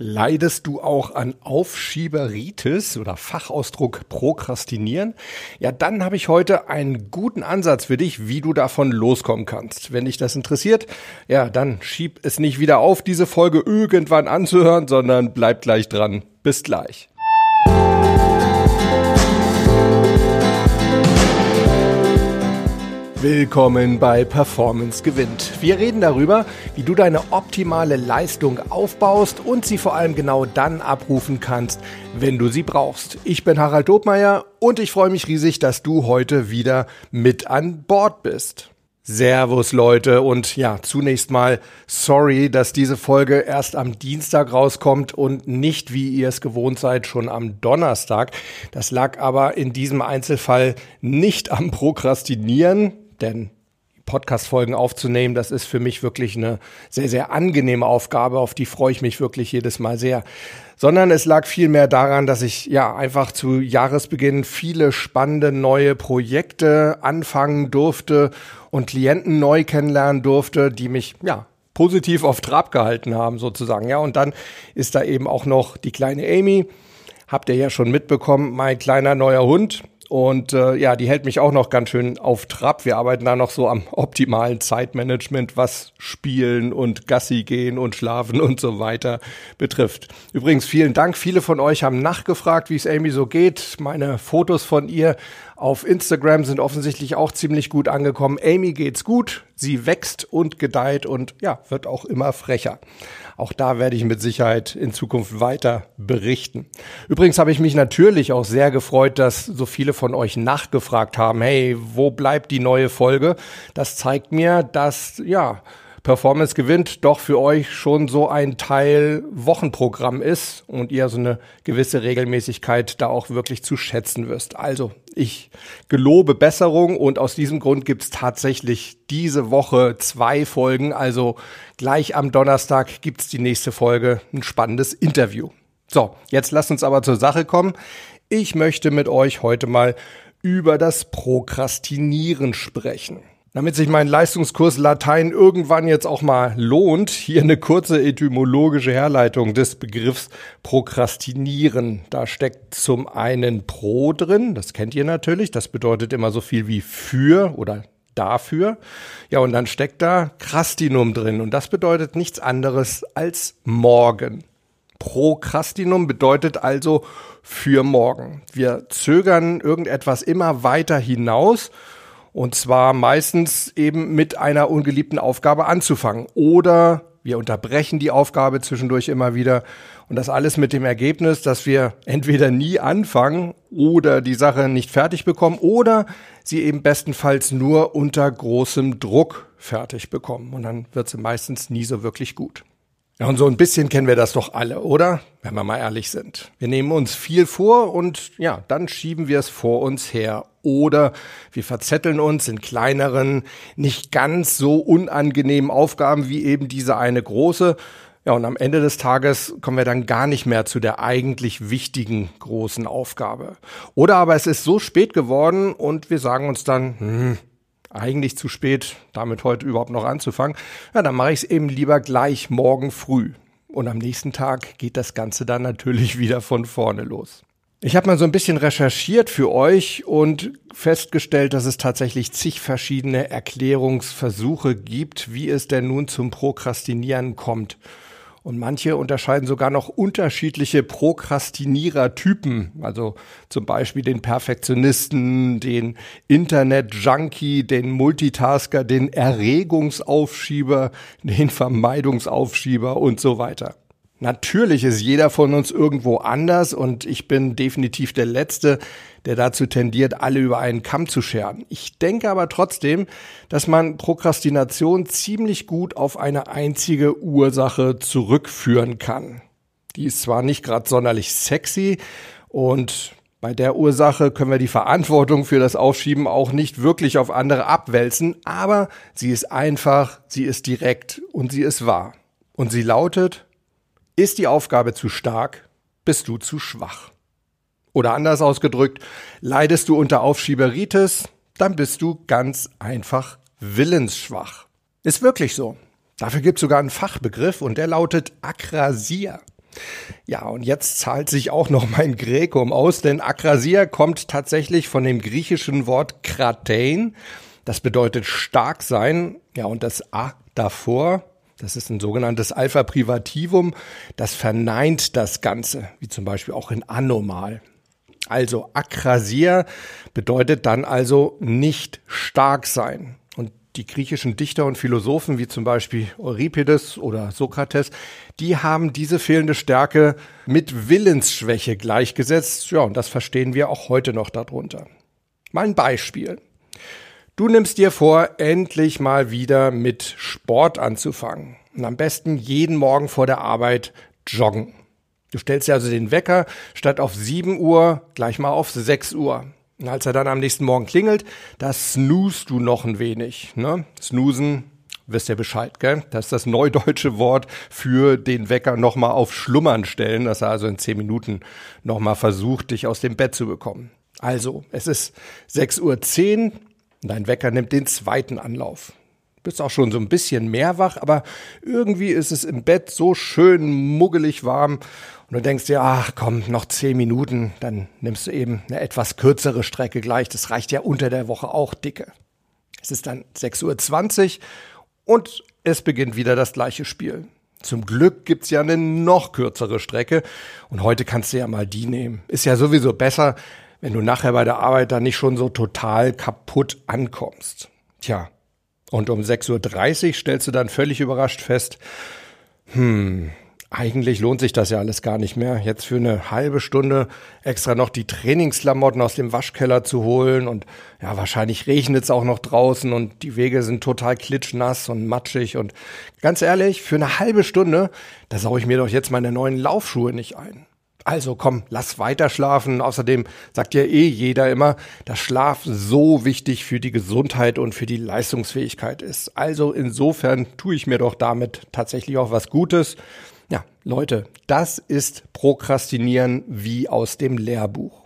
Leidest du auch an Aufschieberitis oder Fachausdruck Prokrastinieren? Ja, dann habe ich heute einen guten Ansatz für dich, wie du davon loskommen kannst. Wenn dich das interessiert, ja, dann schieb es nicht wieder auf, diese Folge irgendwann anzuhören, sondern bleib gleich dran. Bis gleich. Willkommen bei Performance gewinnt. Wir reden darüber, wie du deine optimale Leistung aufbaust und sie vor allem genau dann abrufen kannst, wenn du sie brauchst. Ich bin Harald Dobmeier und ich freue mich riesig, dass du heute wieder mit an Bord bist. Servus Leute und ja, zunächst mal sorry, dass diese Folge erst am Dienstag rauskommt und nicht, wie ihr es gewohnt seid, schon am Donnerstag. Das lag aber in diesem Einzelfall nicht am Prokrastinieren, denn Podcast-Folgen aufzunehmen, das ist für mich wirklich eine sehr, sehr angenehme Aufgabe, auf die freue ich mich wirklich jedes Mal sehr. Sondern es lag vielmehr daran, dass ich ja einfach zu Jahresbeginn viele spannende neue Projekte anfangen durfte und Klienten neu kennenlernen durfte, die mich ja positiv auf Trab gehalten haben sozusagen. Ja, und dann ist da eben auch noch die kleine Amy. Habt ihr ja schon mitbekommen, mein kleiner neuer Hund, und äh, ja, die hält mich auch noch ganz schön auf Trab. Wir arbeiten da noch so am optimalen Zeitmanagement, was Spielen und Gassi gehen und Schlafen und so weiter betrifft. Übrigens, vielen Dank. Viele von euch haben nachgefragt, wie es Amy so geht. Meine Fotos von ihr auf Instagram sind offensichtlich auch ziemlich gut angekommen. Amy geht's gut. Sie wächst und gedeiht und ja, wird auch immer frecher. Auch da werde ich mit Sicherheit in Zukunft weiter berichten. Übrigens habe ich mich natürlich auch sehr gefreut, dass so viele von euch nachgefragt haben, hey, wo bleibt die neue Folge? Das zeigt mir, dass, ja, Performance gewinnt doch für euch schon so ein Teil Wochenprogramm ist und ihr so eine gewisse Regelmäßigkeit da auch wirklich zu schätzen wirst. Also ich gelobe Besserung und aus diesem Grund gibt's tatsächlich diese Woche zwei Folgen. Also gleich am Donnerstag gibt's die nächste Folge, ein spannendes Interview. So, jetzt lasst uns aber zur Sache kommen. Ich möchte mit euch heute mal über das Prokrastinieren sprechen. Damit sich mein Leistungskurs Latein irgendwann jetzt auch mal lohnt, hier eine kurze etymologische Herleitung des Begriffs Prokrastinieren. Da steckt zum einen pro drin, das kennt ihr natürlich, das bedeutet immer so viel wie für oder dafür. Ja, und dann steckt da Krastinum drin und das bedeutet nichts anderes als morgen. Prokrastinum bedeutet also für morgen. Wir zögern irgendetwas immer weiter hinaus und zwar meistens eben mit einer ungeliebten Aufgabe anzufangen. Oder wir unterbrechen die Aufgabe zwischendurch immer wieder. Und das alles mit dem Ergebnis, dass wir entweder nie anfangen oder die Sache nicht fertig bekommen oder sie eben bestenfalls nur unter großem Druck fertig bekommen. Und dann wird sie meistens nie so wirklich gut. Ja, und so ein bisschen kennen wir das doch alle, oder? Wenn wir mal ehrlich sind. Wir nehmen uns viel vor und ja, dann schieben wir es vor uns her. Oder wir verzetteln uns in kleineren, nicht ganz so unangenehmen Aufgaben wie eben diese eine große. Ja, und am Ende des Tages kommen wir dann gar nicht mehr zu der eigentlich wichtigen großen Aufgabe. Oder aber es ist so spät geworden und wir sagen uns dann, hm, eigentlich zu spät, damit heute überhaupt noch anzufangen, ja, dann mache ich es eben lieber gleich morgen früh. Und am nächsten Tag geht das Ganze dann natürlich wieder von vorne los. Ich habe mal so ein bisschen recherchiert für euch und festgestellt, dass es tatsächlich zig verschiedene Erklärungsversuche gibt, wie es denn nun zum Prokrastinieren kommt. Und manche unterscheiden sogar noch unterschiedliche Prokrastinierer-Typen. Also zum Beispiel den Perfektionisten, den Internet-Junkie, den Multitasker, den Erregungsaufschieber, den Vermeidungsaufschieber und so weiter. Natürlich ist jeder von uns irgendwo anders und ich bin definitiv der Letzte, der dazu tendiert, alle über einen Kamm zu scheren. Ich denke aber trotzdem, dass man Prokrastination ziemlich gut auf eine einzige Ursache zurückführen kann. Die ist zwar nicht gerade sonderlich sexy und bei der Ursache können wir die Verantwortung für das Aufschieben auch nicht wirklich auf andere abwälzen, aber sie ist einfach, sie ist direkt und sie ist wahr. Und sie lautet, ist die Aufgabe zu stark, bist du zu schwach. Oder anders ausgedrückt, leidest du unter Aufschieberitis, dann bist du ganz einfach willensschwach. Ist wirklich so. Dafür gibt es sogar einen Fachbegriff und der lautet Akrasia. Ja, und jetzt zahlt sich auch noch mein Gräkum aus, denn Akrasia kommt tatsächlich von dem griechischen Wort kratein. Das bedeutet stark sein. Ja, und das A davor, das ist ein sogenanntes Alpha Privativum, das verneint das Ganze, wie zum Beispiel auch in anormal. Also Akrasia bedeutet dann also nicht stark sein die griechischen Dichter und Philosophen, wie zum Beispiel Euripides oder Sokrates, die haben diese fehlende Stärke mit Willensschwäche gleichgesetzt. Ja, und das verstehen wir auch heute noch darunter. Mal ein Beispiel. Du nimmst dir vor, endlich mal wieder mit Sport anzufangen. Und am besten jeden Morgen vor der Arbeit joggen. Du stellst dir also den Wecker statt auf 7 Uhr gleich mal auf 6 Uhr. Und als er dann am nächsten Morgen klingelt, da snoost du noch ein wenig. Ne? Snoosen, wisst ihr Bescheid, gell? Das ist das neudeutsche Wort für den Wecker nochmal auf Schlummern stellen, dass er also in zehn Minuten nochmal versucht, dich aus dem Bett zu bekommen. Also, es ist 6.10 Uhr dein Wecker nimmt den zweiten Anlauf. Bist auch schon so ein bisschen mehr wach, aber irgendwie ist es im Bett so schön muggelig warm und du denkst dir, ach komm, noch zehn Minuten, dann nimmst du eben eine etwas kürzere Strecke gleich. Das reicht ja unter der Woche auch dicke. Es ist dann 6.20 Uhr und es beginnt wieder das gleiche Spiel. Zum Glück gibt's ja eine noch kürzere Strecke und heute kannst du ja mal die nehmen. Ist ja sowieso besser, wenn du nachher bei der Arbeit dann nicht schon so total kaputt ankommst. Tja, und um 6.30 Uhr stellst du dann völlig überrascht fest, hm, eigentlich lohnt sich das ja alles gar nicht mehr. Jetzt für eine halbe Stunde extra noch die Trainingsklamotten aus dem Waschkeller zu holen und ja, wahrscheinlich regnet es auch noch draußen und die Wege sind total klitschnass und matschig und ganz ehrlich, für eine halbe Stunde, da saue ich mir doch jetzt meine neuen Laufschuhe nicht ein. Also komm, lass weiter schlafen. Außerdem sagt ja eh jeder immer, dass Schlaf so wichtig für die Gesundheit und für die Leistungsfähigkeit ist. Also insofern tue ich mir doch damit tatsächlich auch was Gutes. Ja, Leute, das ist Prokrastinieren wie aus dem Lehrbuch.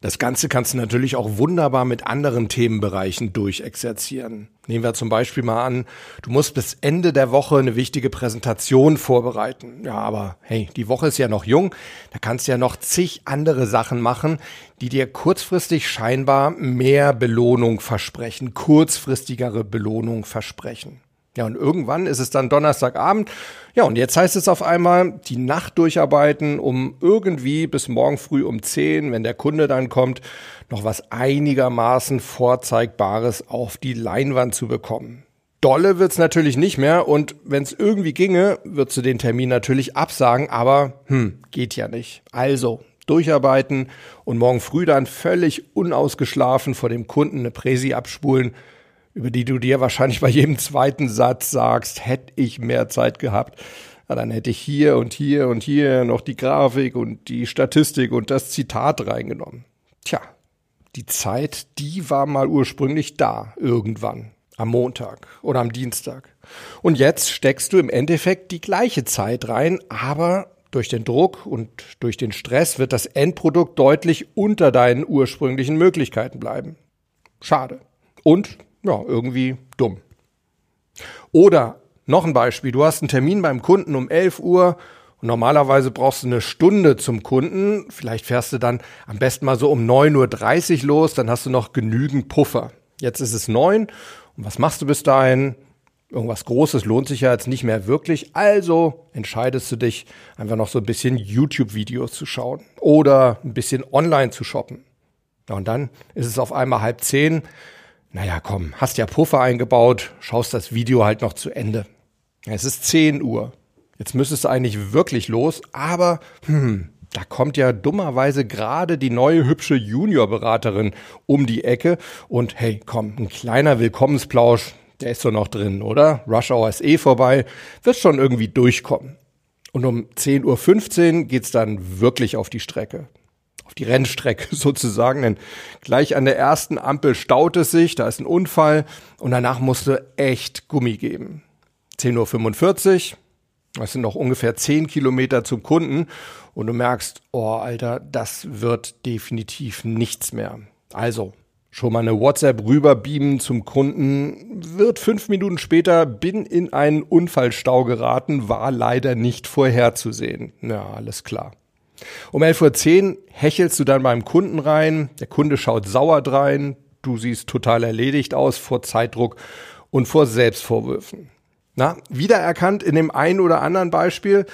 Das Ganze kannst du natürlich auch wunderbar mit anderen Themenbereichen durchexerzieren. Nehmen wir zum Beispiel mal an, du musst bis Ende der Woche eine wichtige Präsentation vorbereiten. Ja, aber hey, die Woche ist ja noch jung, da kannst du ja noch zig andere Sachen machen, die dir kurzfristig scheinbar mehr Belohnung versprechen, kurzfristigere Belohnung versprechen. Ja, und irgendwann ist es dann Donnerstagabend. Ja, und jetzt heißt es auf einmal, die Nacht durcharbeiten, um irgendwie bis morgen früh um 10, wenn der Kunde dann kommt, noch was einigermaßen Vorzeigbares auf die Leinwand zu bekommen. Dolle wird's natürlich nicht mehr und wenn es irgendwie ginge, würdest du den Termin natürlich absagen, aber hm, geht ja nicht. Also durcharbeiten und morgen früh dann völlig unausgeschlafen vor dem Kunden eine Präsi abspulen über die du dir wahrscheinlich bei jedem zweiten Satz sagst, hätte ich mehr Zeit gehabt, ja, dann hätte ich hier und hier und hier noch die Grafik und die Statistik und das Zitat reingenommen. Tja, die Zeit, die war mal ursprünglich da, irgendwann, am Montag oder am Dienstag. Und jetzt steckst du im Endeffekt die gleiche Zeit rein, aber durch den Druck und durch den Stress wird das Endprodukt deutlich unter deinen ursprünglichen Möglichkeiten bleiben. Schade. Und ja, irgendwie dumm. Oder noch ein Beispiel, du hast einen Termin beim Kunden um 11 Uhr und normalerweise brauchst du eine Stunde zum Kunden. Vielleicht fährst du dann am besten mal so um 9.30 Uhr los, dann hast du noch genügend Puffer. Jetzt ist es 9 und was machst du bis dahin? Irgendwas Großes lohnt sich ja jetzt nicht mehr wirklich. Also entscheidest du dich, einfach noch so ein bisschen YouTube-Videos zu schauen oder ein bisschen online zu shoppen. Ja, und dann ist es auf einmal halb zehn naja, komm, hast ja Puffer eingebaut, schaust das Video halt noch zu Ende. Es ist 10 Uhr. Jetzt müsstest du eigentlich wirklich los, aber hm, da kommt ja dummerweise gerade die neue hübsche Juniorberaterin um die Ecke und hey, komm, ein kleiner Willkommensplausch, der ist doch noch drin, oder? Rush Hour ist eh vorbei, wird schon irgendwie durchkommen. Und um 10.15 Uhr geht's dann wirklich auf die Strecke auf die Rennstrecke sozusagen, denn gleich an der ersten Ampel staut es sich, da ist ein Unfall und danach musste echt Gummi geben. 10.45 Uhr, das sind noch ungefähr 10 Kilometer zum Kunden und du merkst, oh Alter, das wird definitiv nichts mehr. Also Schon mal eine WhatsApp rüberbeamen zum Kunden, wird fünf Minuten später, bin in einen Unfallstau geraten, war leider nicht vorherzusehen. Ja, alles klar. Um 11.10 Uhr hechelst du dann beim Kunden rein, der Kunde schaut sauer drein, du siehst total erledigt aus vor Zeitdruck und vor Selbstvorwürfen. Na, wiedererkannt in dem einen oder anderen Beispiel,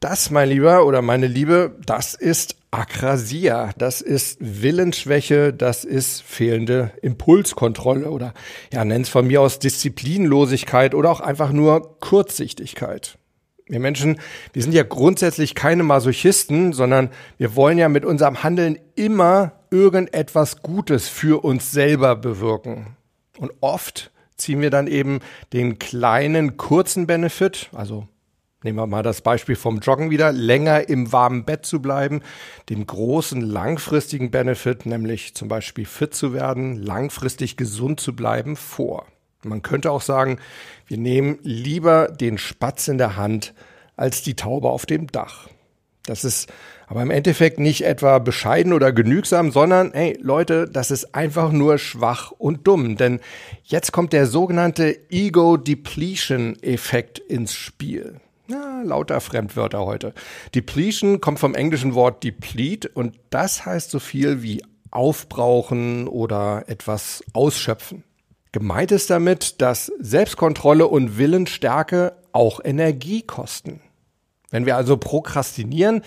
das, mein Lieber oder meine Liebe, das ist Akrasia, das ist Willensschwäche, das ist fehlende Impulskontrolle oder ja, nenn's von mir aus Disziplinlosigkeit oder auch einfach nur Kurzsichtigkeit. Wir Menschen, wir sind ja grundsätzlich keine Masochisten, sondern wir wollen ja mit unserem Handeln immer irgendetwas Gutes für uns selber bewirken. Und oft ziehen wir dann eben den kleinen, kurzen Benefit, also nehmen wir mal das Beispiel vom Joggen wieder, länger im warmen Bett zu bleiben, den großen, langfristigen Benefit, nämlich zum Beispiel fit zu werden, langfristig gesund zu bleiben, vor. Man könnte auch sagen, wir nehmen lieber den Spatz in der Hand als die Taube auf dem Dach. Das ist aber im Endeffekt nicht etwa bescheiden oder genügsam, sondern, hey Leute, das ist einfach nur schwach und dumm. Denn jetzt kommt der sogenannte Ego-Depletion-Effekt ins Spiel. Ja, lauter Fremdwörter heute. Depletion kommt vom englischen Wort deplete und das heißt so viel wie aufbrauchen oder etwas ausschöpfen. Gemeint ist damit, dass Selbstkontrolle und Willensstärke auch Energie kosten. Wenn wir also prokrastinieren,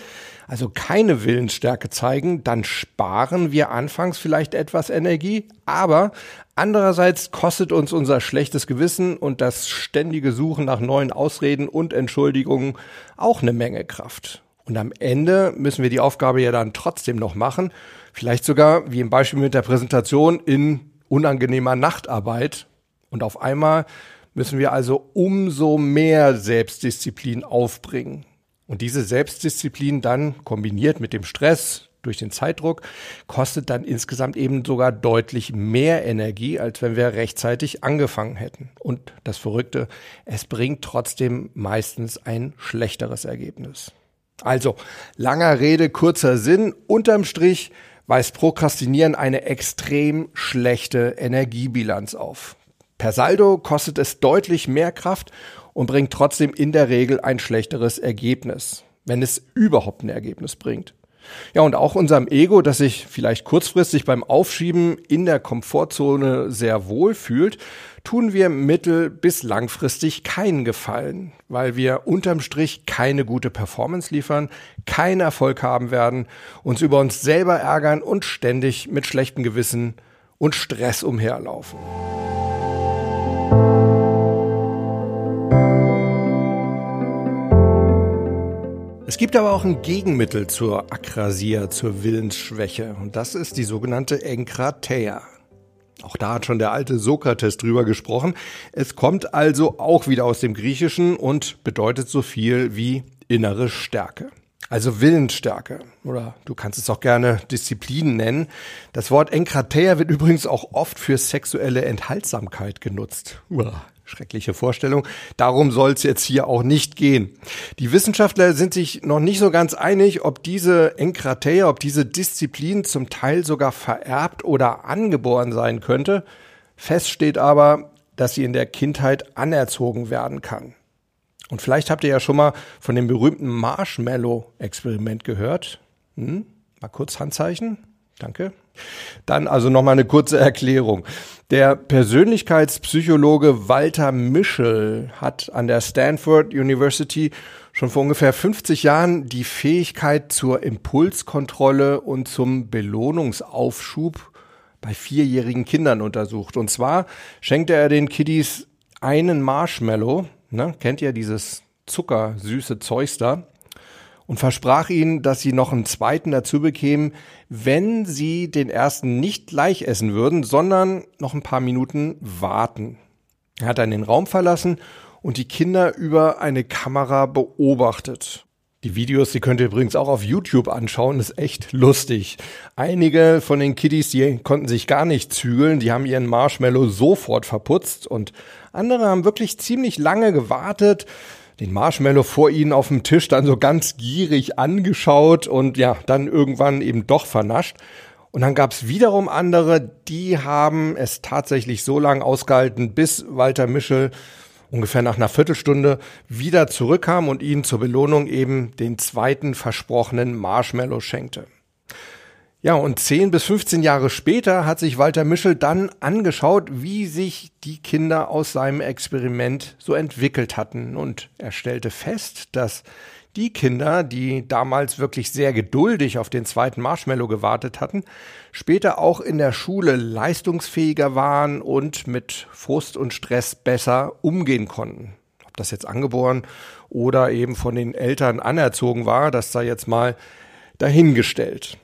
also keine Willensstärke zeigen, dann sparen wir anfangs vielleicht etwas Energie, aber andererseits kostet uns unser schlechtes Gewissen und das ständige Suchen nach neuen Ausreden und Entschuldigungen auch eine Menge Kraft. Und am Ende müssen wir die Aufgabe ja dann trotzdem noch machen, vielleicht sogar wie im Beispiel mit der Präsentation in unangenehmer Nachtarbeit. Und auf einmal müssen wir also umso mehr Selbstdisziplin aufbringen. Und diese Selbstdisziplin dann kombiniert mit dem Stress durch den Zeitdruck kostet dann insgesamt eben sogar deutlich mehr Energie, als wenn wir rechtzeitig angefangen hätten. Und das Verrückte, es bringt trotzdem meistens ein schlechteres Ergebnis. Also, langer Rede, kurzer Sinn. Unterm Strich weist Prokrastinieren eine extrem schlechte Energiebilanz auf. Per Saldo kostet es deutlich mehr Kraft und bringt trotzdem in der Regel ein schlechteres Ergebnis, wenn es überhaupt ein Ergebnis bringt. Ja, und auch unserem Ego, das sich vielleicht kurzfristig beim Aufschieben in der Komfortzone sehr wohl fühlt, tun wir mittel- bis langfristig keinen Gefallen, weil wir unterm Strich keine gute Performance liefern, keinen Erfolg haben werden, uns über uns selber ärgern und ständig mit schlechtem Gewissen und Stress umherlaufen. Gibt aber auch ein Gegenmittel zur Akrasia, zur Willensschwäche. Und das ist die sogenannte Enkrateia. Auch da hat schon der alte Sokrates drüber gesprochen. Es kommt also auch wieder aus dem Griechischen und bedeutet so viel wie innere Stärke. Also Willensstärke. Oder du kannst es auch gerne Disziplin nennen. Das Wort Enkrateia wird übrigens auch oft für sexuelle Enthaltsamkeit genutzt. Uah. Schreckliche Vorstellung. Darum soll es jetzt hier auch nicht gehen. Die Wissenschaftler sind sich noch nicht so ganz einig, ob diese Enkrateia, ob diese Disziplin zum Teil sogar vererbt oder angeboren sein könnte. Fest steht aber, dass sie in der Kindheit anerzogen werden kann. Und vielleicht habt ihr ja schon mal von dem berühmten Marshmallow-Experiment gehört. Hm? Mal kurz Handzeichen. Danke. Dann also nochmal eine kurze Erklärung. Der Persönlichkeitspsychologe Walter Mischel hat an der Stanford University schon vor ungefähr 50 Jahren die Fähigkeit zur Impulskontrolle und zum Belohnungsaufschub bei vierjährigen Kindern untersucht. Und zwar schenkte er den Kiddies einen Marshmallow, ne, kennt ihr dieses zuckersüße Zeugs da, und versprach ihnen, dass sie noch einen zweiten dazu bekämen, wenn sie den ersten nicht gleich essen würden, sondern noch ein paar Minuten warten. Er hat dann den Raum verlassen und die Kinder über eine Kamera beobachtet. Die Videos, die könnt ihr übrigens auch auf YouTube anschauen, ist echt lustig. Einige von den Kiddies, die konnten sich gar nicht zügeln, die haben ihren Marshmallow sofort verputzt und andere haben wirklich ziemlich lange gewartet, den Marshmallow vor ihnen auf dem Tisch dann so ganz gierig angeschaut und ja, dann irgendwann eben doch vernascht. Und dann gab es wiederum andere, die haben es tatsächlich so lange ausgehalten, bis Walter Mischel ungefähr nach einer Viertelstunde wieder zurückkam und ihnen zur Belohnung eben den zweiten versprochenen Marshmallow schenkte. Ja, und 10 bis 15 Jahre später hat sich Walter Mischel dann angeschaut, wie sich die Kinder aus seinem Experiment so entwickelt hatten. Und er stellte fest, dass die Kinder, die damals wirklich sehr geduldig auf den zweiten Marshmallow gewartet hatten, später auch in der Schule leistungsfähiger waren und mit Frust und Stress besser umgehen konnten. Ob das jetzt angeboren oder eben von den Eltern anerzogen war, das sei jetzt mal dahingestellt.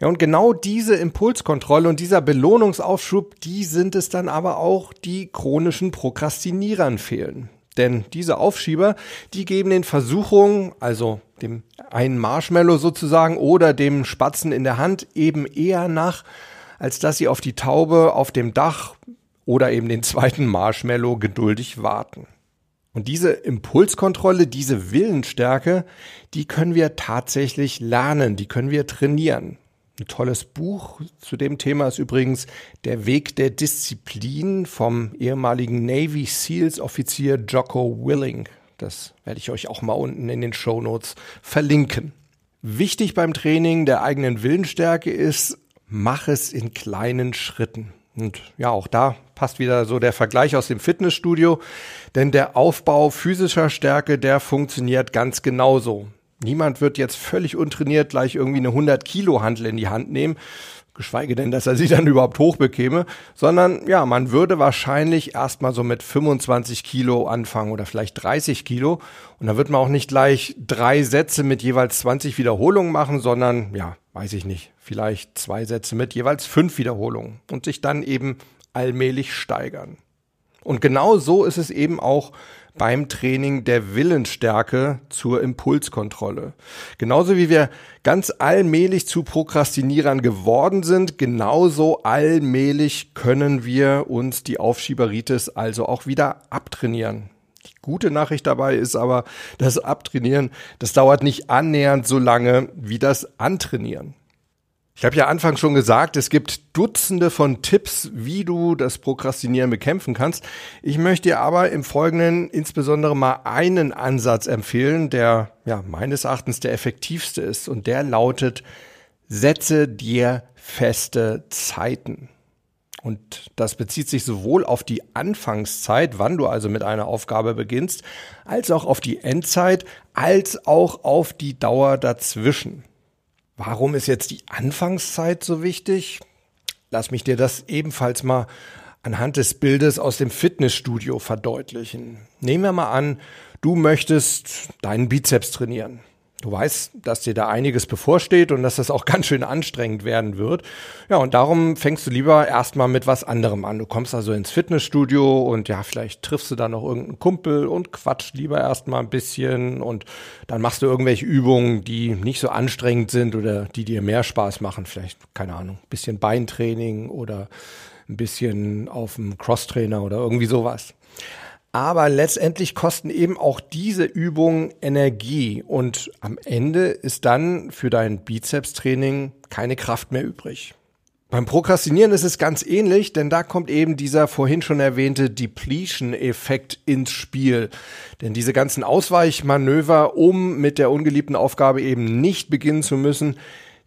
Ja, und genau diese Impulskontrolle und dieser Belohnungsaufschub, die sind es dann aber auch, die chronischen Prokrastinierern fehlen. Denn diese Aufschieber, die geben den Versuchungen, also dem einen Marshmallow sozusagen oder dem Spatzen in der Hand eben eher nach, als dass sie auf die Taube auf dem Dach oder eben den zweiten Marshmallow geduldig warten. Und diese Impulskontrolle, diese Willensstärke, die können wir tatsächlich lernen, die können wir trainieren. Ein tolles Buch zu dem Thema ist übrigens Der Weg der Disziplin vom ehemaligen Navy SEALs Offizier Jocko Willing. Das werde ich euch auch mal unten in den Show Notes verlinken. Wichtig beim Training der eigenen Willensstärke ist, mach es in kleinen Schritten. Und ja, auch da passt wieder so der Vergleich aus dem Fitnessstudio, denn der Aufbau physischer Stärke, der funktioniert ganz genauso. Niemand wird jetzt völlig untrainiert gleich irgendwie eine 100 Kilo Handel in die Hand nehmen, geschweige denn, dass er sie dann überhaupt hochbekäme, sondern ja, man würde wahrscheinlich erstmal so mit 25 Kilo anfangen oder vielleicht 30 Kilo und da wird man auch nicht gleich drei Sätze mit jeweils 20 Wiederholungen machen, sondern ja, weiß ich nicht, vielleicht zwei Sätze mit jeweils fünf Wiederholungen und sich dann eben allmählich steigern. Und genau so ist es eben auch beim Training der Willensstärke zur Impulskontrolle. Genauso wie wir ganz allmählich zu Prokrastinierern geworden sind, genauso allmählich können wir uns die Aufschieberitis also auch wieder abtrainieren. Die gute Nachricht dabei ist aber, das Abtrainieren, das dauert nicht annähernd so lange wie das Antrainieren. Ich habe ja anfangs schon gesagt, es gibt Dutzende von Tipps, wie du das Prokrastinieren bekämpfen kannst. Ich möchte dir aber im Folgenden insbesondere mal einen Ansatz empfehlen, der ja meines Erachtens der effektivste ist und der lautet, setze dir feste Zeiten. Und das bezieht sich sowohl auf die Anfangszeit, wann du also mit einer Aufgabe beginnst, als auch auf die Endzeit, als auch auf die Dauer dazwischen. Warum ist jetzt die Anfangszeit so wichtig? Lass mich dir das ebenfalls mal anhand des Bildes aus dem Fitnessstudio verdeutlichen. Nehmen wir mal an, du möchtest deinen Bizeps trainieren. Du weißt, dass dir da einiges bevorsteht und dass das auch ganz schön anstrengend werden wird. Ja, und darum fängst du lieber erstmal mit was anderem an. Du kommst also ins Fitnessstudio und ja, vielleicht triffst du da noch irgendeinen Kumpel und quatscht lieber erstmal ein bisschen und dann machst du irgendwelche Übungen, die nicht so anstrengend sind oder die dir mehr Spaß machen. Vielleicht, keine Ahnung, ein bisschen Beintraining oder ein bisschen auf dem Crosstrainer oder irgendwie sowas. Aber letztendlich kosten eben auch diese Übungen Energie und am Ende ist dann für dein Bizeps-Training keine Kraft mehr übrig. Beim Prokrastinieren ist es ganz ähnlich, denn da kommt eben dieser vorhin schon erwähnte Depletion-Effekt ins Spiel. Denn diese ganzen Ausweichmanöver, um mit der ungeliebten Aufgabe eben nicht beginnen zu müssen,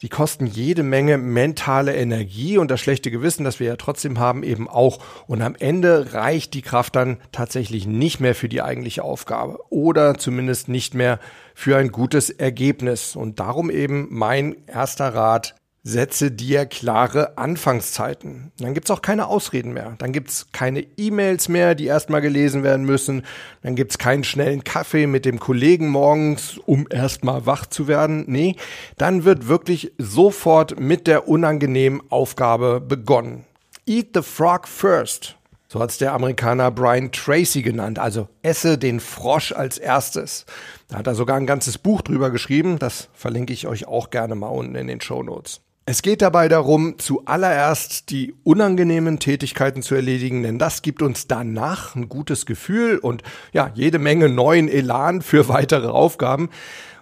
die kosten jede Menge mentale Energie und das schlechte Gewissen, das wir ja trotzdem haben, eben auch. Und am Ende reicht die Kraft dann tatsächlich nicht mehr für die eigentliche Aufgabe oder zumindest nicht mehr für ein gutes Ergebnis. Und darum eben mein erster Rat, Setze dir klare Anfangszeiten. Dann gibt's auch keine Ausreden mehr. Dann gibt's keine E-Mails mehr, die erstmal gelesen werden müssen. Dann gibt's keinen schnellen Kaffee mit dem Kollegen morgens, um erstmal wach zu werden. Nee, dann wird wirklich sofort mit der unangenehmen Aufgabe begonnen. Eat the frog first. So hat's der Amerikaner Brian Tracy genannt. Also esse den Frosch als erstes. Da hat er sogar ein ganzes Buch drüber geschrieben. Das verlinke ich euch auch gerne mal unten in den Show Notes. Es geht dabei darum, zuallererst die unangenehmen Tätigkeiten zu erledigen, denn das gibt uns danach ein gutes Gefühl und ja, jede Menge neuen Elan für weitere Aufgaben.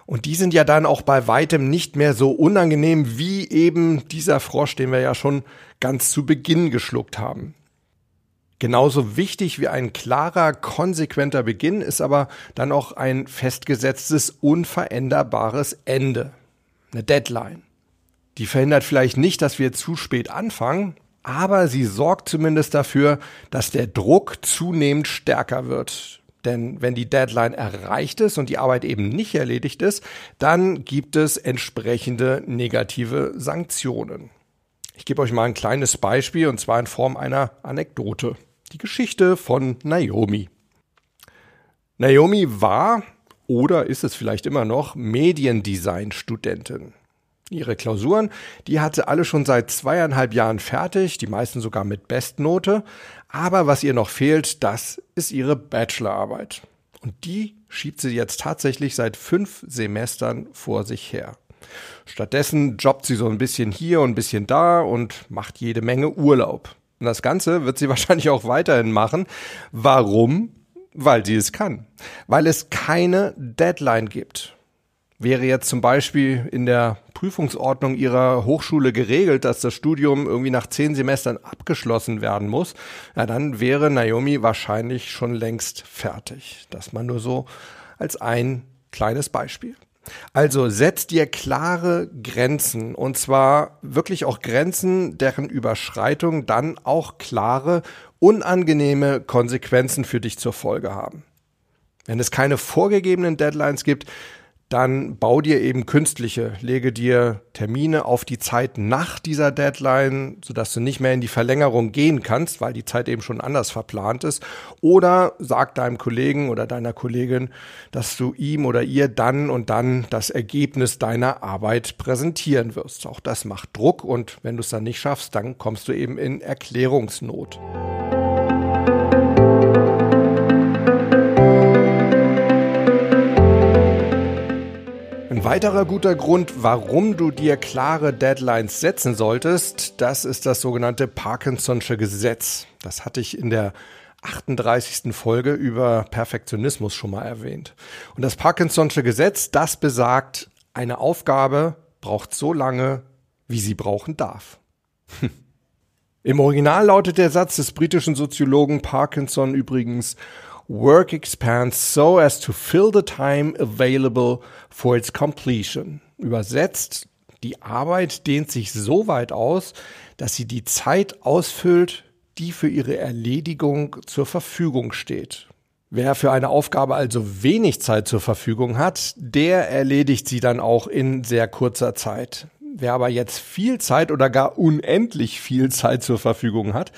Und die sind ja dann auch bei weitem nicht mehr so unangenehm wie eben dieser Frosch, den wir ja schon ganz zu Beginn geschluckt haben. Genauso wichtig wie ein klarer, konsequenter Beginn ist aber dann auch ein festgesetztes, unveränderbares Ende. Eine Deadline. Die verhindert vielleicht nicht, dass wir zu spät anfangen, aber sie sorgt zumindest dafür, dass der Druck zunehmend stärker wird. Denn wenn die Deadline erreicht ist und die Arbeit eben nicht erledigt ist, dann gibt es entsprechende negative Sanktionen. Ich gebe euch mal ein kleines Beispiel und zwar in Form einer Anekdote. Die Geschichte von Naomi. Naomi war oder ist es vielleicht immer noch Mediendesign-Studentin. Ihre Klausuren, die hat sie alle schon seit zweieinhalb Jahren fertig, die meisten sogar mit Bestnote. Aber was ihr noch fehlt, das ist ihre Bachelorarbeit. Und die schiebt sie jetzt tatsächlich seit fünf Semestern vor sich her. Stattdessen jobbt sie so ein bisschen hier und ein bisschen da und macht jede Menge Urlaub. Und das Ganze wird sie wahrscheinlich auch weiterhin machen. Warum? Weil sie es kann. Weil es keine Deadline gibt. Wäre jetzt zum Beispiel in der Prüfungsordnung ihrer Hochschule geregelt, dass das Studium irgendwie nach zehn Semestern abgeschlossen werden muss, ja, dann wäre Naomi wahrscheinlich schon längst fertig. Das mal nur so als ein kleines Beispiel. Also setz dir klare Grenzen und zwar wirklich auch Grenzen, deren Überschreitung dann auch klare, unangenehme Konsequenzen für dich zur Folge haben. Wenn es keine vorgegebenen Deadlines gibt, dann bau dir eben künstliche, lege dir Termine auf die Zeit nach dieser Deadline, sodass du nicht mehr in die Verlängerung gehen kannst, weil die Zeit eben schon anders verplant ist. Oder sag deinem Kollegen oder deiner Kollegin, dass du ihm oder ihr dann und dann das Ergebnis deiner Arbeit präsentieren wirst. Auch das macht Druck und wenn du es dann nicht schaffst, dann kommst du eben in Erklärungsnot. Weiterer guter Grund, warum du dir klare Deadlines setzen solltest, das ist das sogenannte Parkinson'sche Gesetz. Das hatte ich in der 38. Folge über Perfektionismus schon mal erwähnt. Und das Parkinson'sche Gesetz, das besagt, eine Aufgabe braucht so lange, wie sie brauchen darf. Im Original lautet der Satz des britischen Soziologen Parkinson übrigens, work expands so as to fill the time available for its completion. Übersetzt, die Arbeit dehnt sich so weit aus, dass sie die Zeit ausfüllt, die für ihre Erledigung zur Verfügung steht. Wer für eine Aufgabe also wenig Zeit zur Verfügung hat, der erledigt sie dann auch in sehr kurzer Zeit. Wer aber jetzt viel Zeit oder gar unendlich viel Zeit zur Verfügung hat,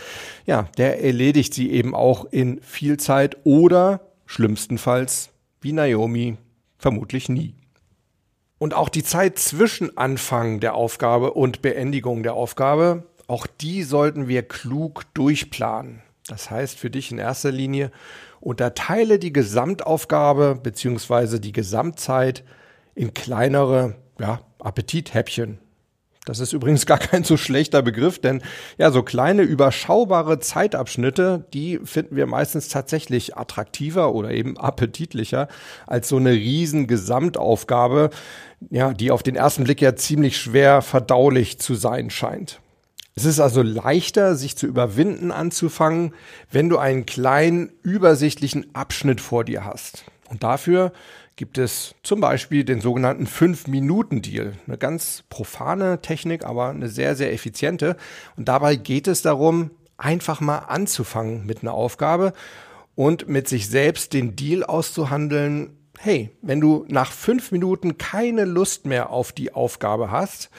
ja, der erledigt sie eben auch in viel Zeit oder schlimmstenfalls wie Naomi vermutlich nie. Und auch die Zeit zwischen Anfang der Aufgabe und Beendigung der Aufgabe, auch die sollten wir klug durchplanen. Das heißt für dich in erster Linie, unterteile die Gesamtaufgabe bzw. die Gesamtzeit in kleinere ja, Appetithäppchen. Das ist übrigens gar kein so schlechter Begriff, denn ja, so kleine überschaubare Zeitabschnitte, die finden wir meistens tatsächlich attraktiver oder eben appetitlicher als so eine riesen Gesamtaufgabe, ja, die auf den ersten Blick ja ziemlich schwer verdaulich zu sein scheint. Es ist also leichter, sich zu überwinden anzufangen, wenn du einen kleinen, übersichtlichen Abschnitt vor dir hast. Und dafür gibt es zum Beispiel den sogenannten 5-Minuten-Deal. Eine ganz profane Technik, aber eine sehr, sehr effiziente. Und dabei geht es darum, einfach mal anzufangen mit einer Aufgabe und mit sich selbst den Deal auszuhandeln. Hey, wenn du nach fünf Minuten keine Lust mehr auf die Aufgabe hast,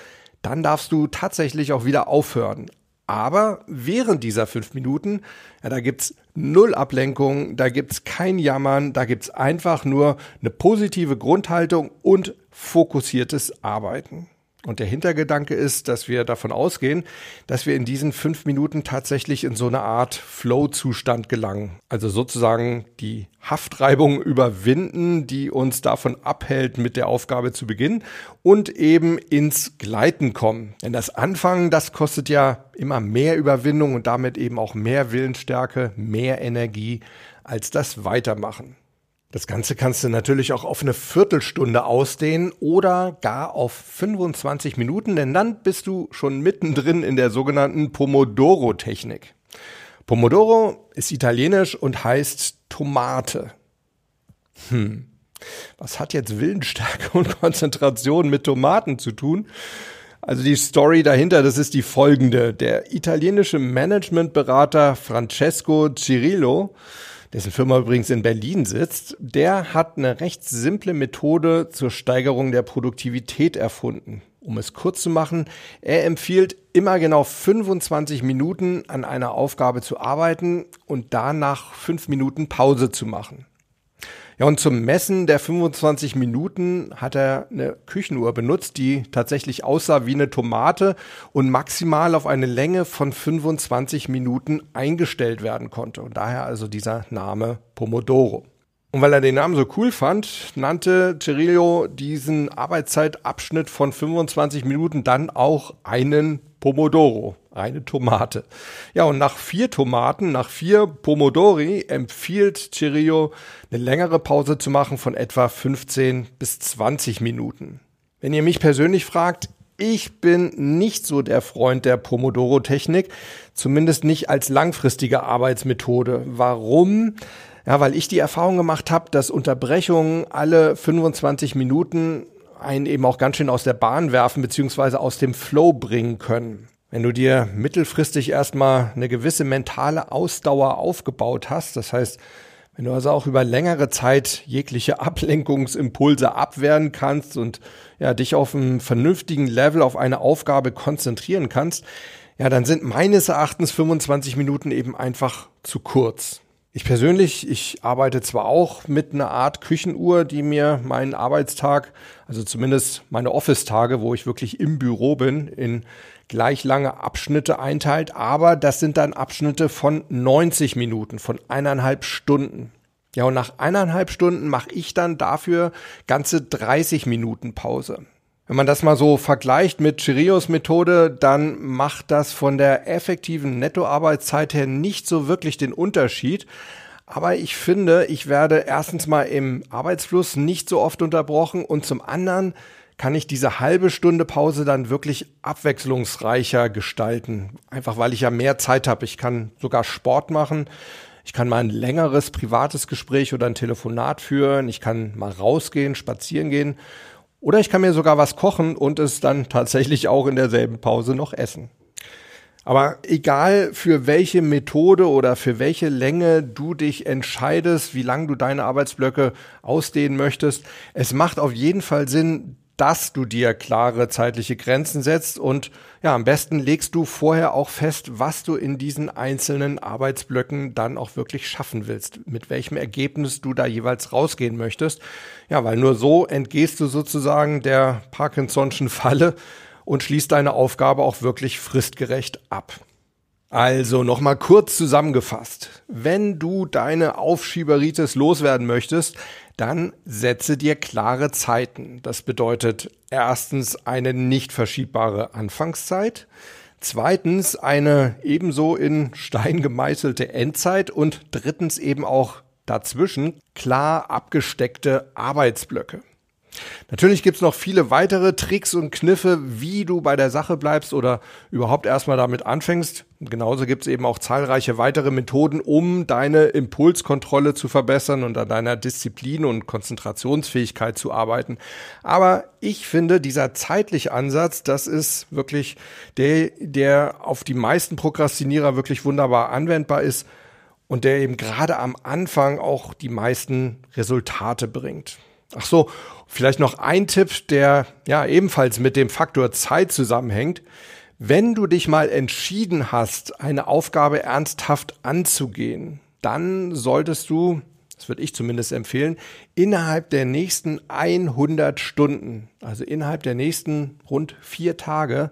dann darfst du tatsächlich auch wieder aufhören. Aber während dieser fünf Minuten, ja, da gibt's null Ablenkung, da gibt's kein Jammern, da gibt's einfach nur eine positive Grundhaltung und fokussiertes Arbeiten. Und der Hintergedanke ist, dass wir davon ausgehen, dass wir in diesen fünf Minuten tatsächlich in so eine Art Flow-Zustand gelangen. Also sozusagen die Haftreibung überwinden, die uns davon abhält, mit der Aufgabe zu beginnen und eben ins Gleiten kommen. Denn das Anfangen, das kostet ja immer mehr Überwindung und damit eben auch mehr Willensstärke, mehr Energie als das Weitermachen. Das Ganze kannst du natürlich auch auf eine Viertelstunde ausdehnen oder gar auf 25 Minuten, denn dann bist du schon mittendrin in der sogenannten Pomodoro-Technik. Pomodoro ist italienisch und heißt Tomate. Hm. Was hat jetzt Willensstärke und Konzentration mit Tomaten zu tun? Also die Story dahinter, das ist die folgende. Der italienische Managementberater Francesco Cirillo dessen Firma übrigens in Berlin sitzt, der hat eine recht simple Methode zur Steigerung der Produktivität erfunden. Um es kurz zu machen, er empfiehlt immer genau 25 Minuten an einer Aufgabe zu arbeiten und danach fünf Minuten Pause zu machen. Ja, und zum Messen der 25 Minuten hat er eine Küchenuhr benutzt, die tatsächlich aussah wie eine Tomate und maximal auf eine Länge von 25 Minuten eingestellt werden konnte. Und daher also dieser Name Pomodoro. Und weil er den Namen so cool fand, nannte Cirillo diesen Arbeitszeitabschnitt von 25 Minuten dann auch einen Pomodoro, eine Tomate. Ja, und nach vier Tomaten, nach vier Pomodori empfiehlt Cirillo eine längere Pause zu machen von etwa 15 bis 20 Minuten. Wenn ihr mich persönlich fragt, ich bin nicht so der Freund der Pomodoro-Technik, zumindest nicht als langfristige Arbeitsmethode. Warum? Ja, weil ich die Erfahrung gemacht habe, dass Unterbrechungen alle 25 Minuten einen eben auch ganz schön aus der Bahn werfen beziehungsweise aus dem Flow bringen können. Wenn du dir mittelfristig erstmal eine gewisse mentale Ausdauer aufgebaut hast, das heißt, wenn du also auch über längere Zeit jegliche Ablenkungsimpulse abwehren kannst und ja, dich auf einem vernünftigen Level auf eine Aufgabe konzentrieren kannst, ja, dann sind meines Erachtens 25 Minuten eben einfach zu kurz. Ich persönlich, ich arbeite zwar auch mit einer Art Küchenuhr, die mir meinen Arbeitstag, also zumindest meine Office-Tage, wo ich wirklich im Büro bin, in gleich lange Abschnitte einteilt, aber das sind dann Abschnitte von 90 Minuten, von eineinhalb Stunden. Ja, und nach eineinhalb Stunden mache ich dann dafür ganze 30 Minuten Pause. Wenn man das mal so vergleicht mit Chirios Methode, dann macht das von der effektiven Nettoarbeitszeit her nicht so wirklich den Unterschied. Aber ich finde, ich werde erstens mal im Arbeitsfluss nicht so oft unterbrochen und zum anderen kann ich diese halbe Stunde Pause dann wirklich abwechslungsreicher gestalten. Einfach weil ich ja mehr Zeit habe. Ich kann sogar Sport machen. Ich kann mal ein längeres privates Gespräch oder ein Telefonat führen. Ich kann mal rausgehen, spazieren gehen. Oder ich kann mir sogar was kochen und es dann tatsächlich auch in derselben Pause noch essen. Aber egal für welche Methode oder für welche Länge du dich entscheidest, wie lang du deine Arbeitsblöcke ausdehnen möchtest, es macht auf jeden Fall Sinn, dass du dir klare zeitliche Grenzen setzt und ja, am besten legst du vorher auch fest, was du in diesen einzelnen Arbeitsblöcken dann auch wirklich schaffen willst, mit welchem Ergebnis du da jeweils rausgehen möchtest. Ja, weil nur so entgehst du sozusagen der Parkinson'schen Falle und schließt deine Aufgabe auch wirklich fristgerecht ab. Also nochmal kurz zusammengefasst. Wenn du deine Aufschieberitis loswerden möchtest, dann setze dir klare Zeiten. Das bedeutet erstens eine nicht verschiebbare Anfangszeit, zweitens eine ebenso in Stein gemeißelte Endzeit und drittens eben auch dazwischen klar abgesteckte Arbeitsblöcke. Natürlich gibt's noch viele weitere Tricks und Kniffe, wie du bei der Sache bleibst oder überhaupt erstmal damit anfängst. Genauso gibt's eben auch zahlreiche weitere Methoden, um deine Impulskontrolle zu verbessern und an deiner Disziplin und Konzentrationsfähigkeit zu arbeiten. Aber ich finde, dieser zeitliche Ansatz, das ist wirklich der, der auf die meisten Prokrastinierer wirklich wunderbar anwendbar ist und der eben gerade am Anfang auch die meisten Resultate bringt. Ach so, vielleicht noch ein Tipp, der ja ebenfalls mit dem Faktor Zeit zusammenhängt. Wenn du dich mal entschieden hast, eine Aufgabe ernsthaft anzugehen, dann solltest du, das würde ich zumindest empfehlen, innerhalb der nächsten 100 Stunden, also innerhalb der nächsten rund vier Tage,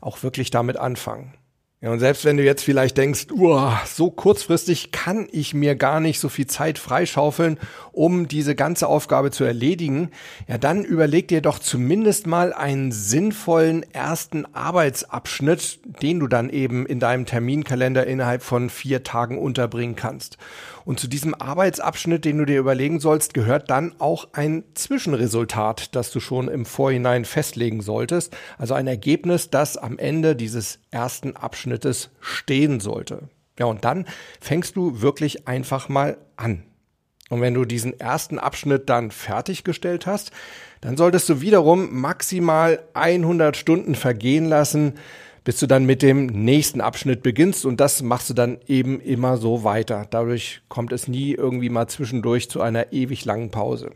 auch wirklich damit anfangen. Ja, und selbst wenn du jetzt vielleicht denkst, uah, so kurzfristig kann ich mir gar nicht so viel Zeit freischaufeln, um diese ganze Aufgabe zu erledigen, ja, dann überleg dir doch zumindest mal einen sinnvollen ersten Arbeitsabschnitt, den du dann eben in deinem Terminkalender innerhalb von vier Tagen unterbringen kannst. Und zu diesem Arbeitsabschnitt, den du dir überlegen sollst, gehört dann auch ein Zwischenresultat, das du schon im Vorhinein festlegen solltest. Also ein Ergebnis, das am Ende dieses ersten Abschnittes stehen sollte. Ja, und dann fängst du wirklich einfach mal an. Und wenn du diesen ersten Abschnitt dann fertiggestellt hast, dann solltest du wiederum maximal 100 Stunden vergehen lassen, bis du dann mit dem nächsten Abschnitt beginnst und das machst du dann eben immer so weiter. Dadurch kommt es nie irgendwie mal zwischendurch zu einer ewig langen Pause.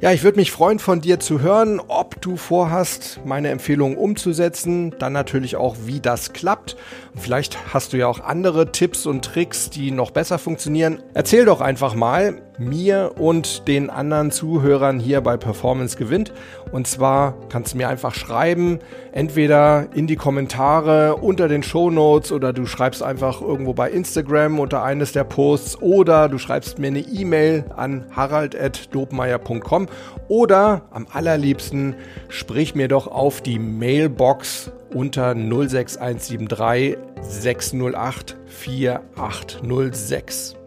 Ja, ich würde mich freuen, von dir zu hören, ob du vorhast, meine Empfehlungen umzusetzen, dann natürlich auch, wie das klappt. Vielleicht hast du ja auch andere Tipps und Tricks, die noch besser funktionieren. Erzähl doch einfach mal mir und den anderen Zuhörern hier bei Performance gewinnt. Und zwar kannst du mir einfach schreiben, entweder in die Kommentare unter den Show Notes oder du schreibst einfach irgendwo bei Instagram unter eines der Posts oder du schreibst mir eine E-Mail an harald.dobmeier.com oder am allerliebsten sprich mir doch auf die Mailbox unter 06173 608 4806.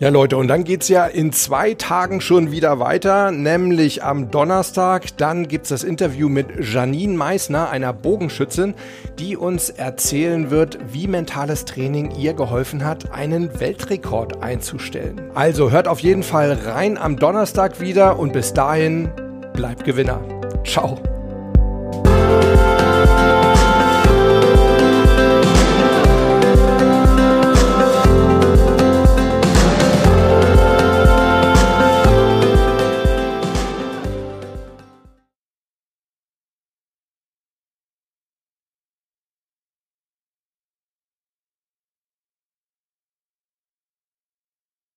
Ja Leute, und dann geht's ja in zwei Tagen schon wieder weiter, nämlich am Donnerstag. Dann gibt's das Interview mit Janine Meissner, einer Bogenschützin, die uns erzählen wird, wie mentales Training ihr geholfen hat, einen Weltrekord einzustellen. Also hört auf jeden Fall rein am Donnerstag wieder und bis dahin bleibt Gewinner. Ciao.